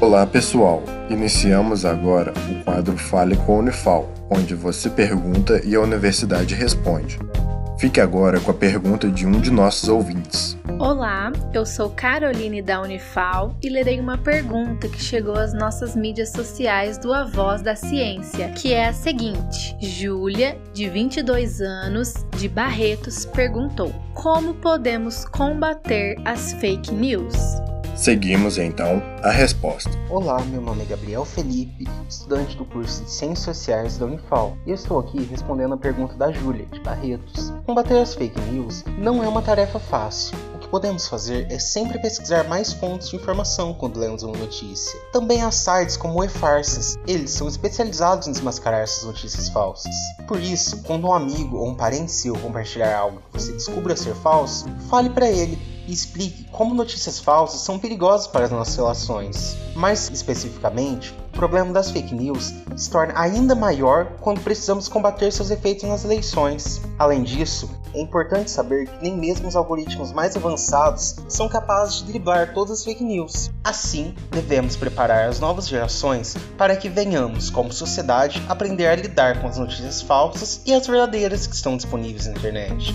Olá pessoal, iniciamos agora o quadro Fale com a Unifal, onde você pergunta e a universidade responde. Fique agora com a pergunta de um de nossos ouvintes. Olá, eu sou Caroline da Unifal e lerei uma pergunta que chegou às nossas mídias sociais do A Voz da Ciência, que é a seguinte: Júlia, de 22 anos, de Barretos, perguntou: Como podemos combater as fake news? Seguimos então a resposta. Olá, meu nome é Gabriel Felipe, estudante do curso de Ciências Sociais da Unifal, e estou aqui respondendo a pergunta da Júlia, de Barretos. Combater as fake news não é uma tarefa fácil. O que podemos fazer é sempre pesquisar mais fontes de informação quando lemos uma notícia. Também há sites como o eFarsas, eles são especializados em desmascarar essas notícias falsas. Por isso, quando um amigo ou um parente seu compartilhar algo que você descubra ser falso, fale para ele e explique como notícias falsas são perigosas para as nossas relações. Mais especificamente, o problema das fake news se torna ainda maior quando precisamos combater seus efeitos nas eleições. Além disso, é importante saber que nem mesmo os algoritmos mais avançados são capazes de driblar todas as fake news. Assim, devemos preparar as novas gerações para que venhamos, como sociedade, aprender a lidar com as notícias falsas e as verdadeiras que estão disponíveis na internet.